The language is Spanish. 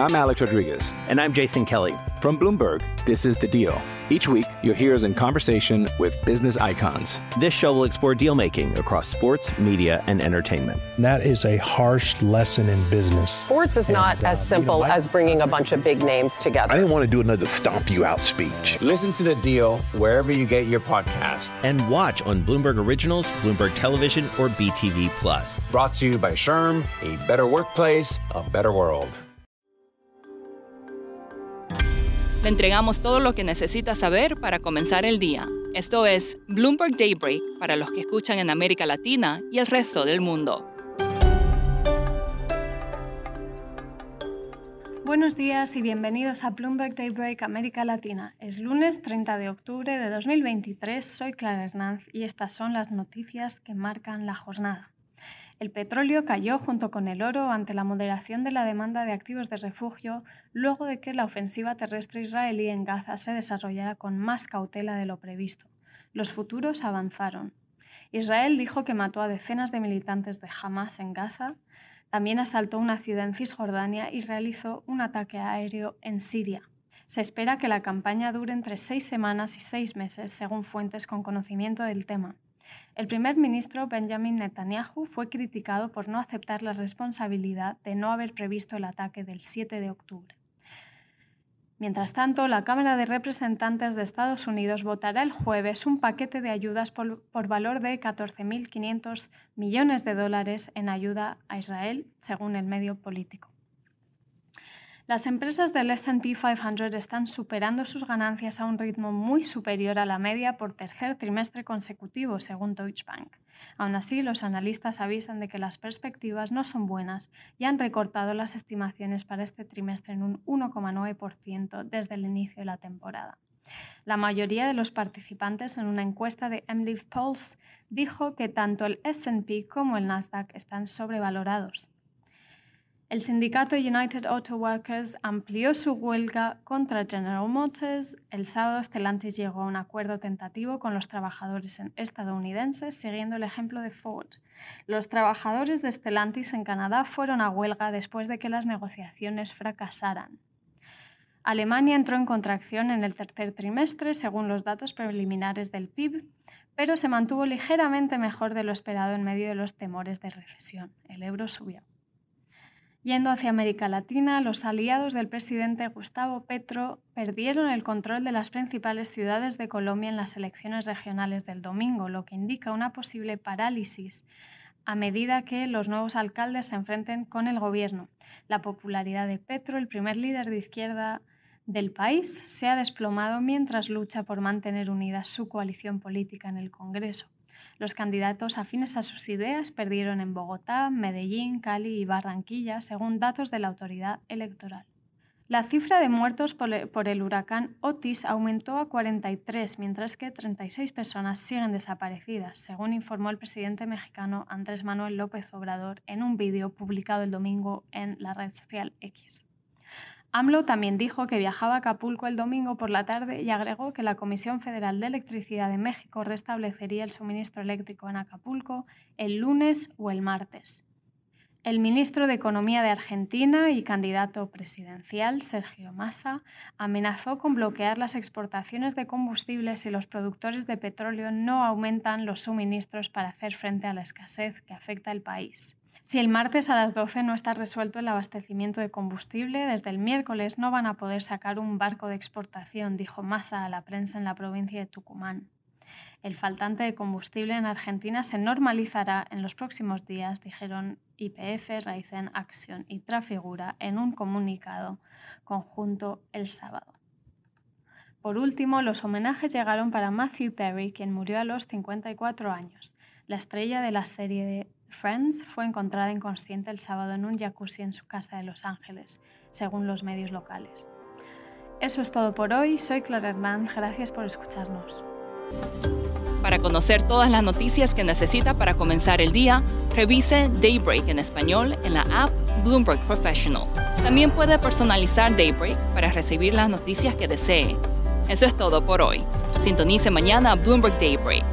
I'm Alex Rodriguez. And I'm Jason Kelly. From Bloomberg, this is The Deal. Each week, you'll hear us in conversation with business icons. This show will explore deal making across sports, media, and entertainment. That is a harsh lesson in business. Sports is not uh, as simple you know, I, as bringing a bunch of big names together. I didn't want to do another stomp you out speech. Listen to The Deal wherever you get your podcast. And watch on Bloomberg Originals, Bloomberg Television, or BTV Plus. Brought to you by SHRM, a better workplace, a better world. Le entregamos todo lo que necesita saber para comenzar el día. Esto es Bloomberg Daybreak para los que escuchan en América Latina y el resto del mundo. Buenos días y bienvenidos a Bloomberg Daybreak América Latina. Es lunes 30 de octubre de 2023, soy Clara Hernández y estas son las noticias que marcan la jornada. El petróleo cayó junto con el oro ante la moderación de la demanda de activos de refugio luego de que la ofensiva terrestre israelí en Gaza se desarrollara con más cautela de lo previsto. Los futuros avanzaron. Israel dijo que mató a decenas de militantes de Hamas en Gaza, también asaltó una ciudad en Cisjordania y realizó un ataque aéreo en Siria. Se espera que la campaña dure entre seis semanas y seis meses, según fuentes con conocimiento del tema. El primer ministro Benjamin Netanyahu fue criticado por no aceptar la responsabilidad de no haber previsto el ataque del 7 de octubre. Mientras tanto, la Cámara de Representantes de Estados Unidos votará el jueves un paquete de ayudas por, por valor de 14.500 millones de dólares en ayuda a Israel, según el medio político. Las empresas del SP 500 están superando sus ganancias a un ritmo muy superior a la media por tercer trimestre consecutivo, según Deutsche Bank. Aún así, los analistas avisan de que las perspectivas no son buenas y han recortado las estimaciones para este trimestre en un 1,9% desde el inicio de la temporada. La mayoría de los participantes en una encuesta de MLIV Pulse dijo que tanto el SP como el Nasdaq están sobrevalorados. El sindicato United Auto Workers amplió su huelga contra General Motors. El sábado Stellantis llegó a un acuerdo tentativo con los trabajadores estadounidenses, siguiendo el ejemplo de Ford. Los trabajadores de Stellantis en Canadá fueron a huelga después de que las negociaciones fracasaran. Alemania entró en contracción en el tercer trimestre, según los datos preliminares del PIB, pero se mantuvo ligeramente mejor de lo esperado en medio de los temores de recesión. El euro subió. Yendo hacia América Latina, los aliados del presidente Gustavo Petro perdieron el control de las principales ciudades de Colombia en las elecciones regionales del domingo, lo que indica una posible parálisis a medida que los nuevos alcaldes se enfrenten con el gobierno. La popularidad de Petro, el primer líder de izquierda del país, se ha desplomado mientras lucha por mantener unida su coalición política en el Congreso. Los candidatos afines a sus ideas perdieron en Bogotá, Medellín, Cali y Barranquilla, según datos de la autoridad electoral. La cifra de muertos por el huracán Otis aumentó a 43, mientras que 36 personas siguen desaparecidas, según informó el presidente mexicano Andrés Manuel López Obrador en un vídeo publicado el domingo en la red social X. AMLO también dijo que viajaba a Acapulco el domingo por la tarde y agregó que la Comisión Federal de Electricidad de México restablecería el suministro eléctrico en Acapulco el lunes o el martes. El ministro de Economía de Argentina y candidato presidencial, Sergio Massa, amenazó con bloquear las exportaciones de combustibles si los productores de petróleo no aumentan los suministros para hacer frente a la escasez que afecta al país. Si el martes a las 12 no está resuelto el abastecimiento de combustible, desde el miércoles no van a poder sacar un barco de exportación, dijo Massa a la prensa en la provincia de Tucumán. El faltante de combustible en Argentina se normalizará en los próximos días, dijeron IPF, Raizen Action y Trafigura en un comunicado conjunto el sábado. Por último, los homenajes llegaron para Matthew Perry, quien murió a los 54 años. La estrella de la serie de Friends fue encontrada inconsciente el sábado en un jacuzzi en su casa de Los Ángeles, según los medios locales. Eso es todo por hoy. Soy Clara Hernández. Gracias por escucharnos. Para conocer todas las noticias que necesita para comenzar el día, revise Daybreak en español en la app Bloomberg Professional. También puede personalizar Daybreak para recibir las noticias que desee. Eso es todo por hoy. Sintonice mañana Bloomberg Daybreak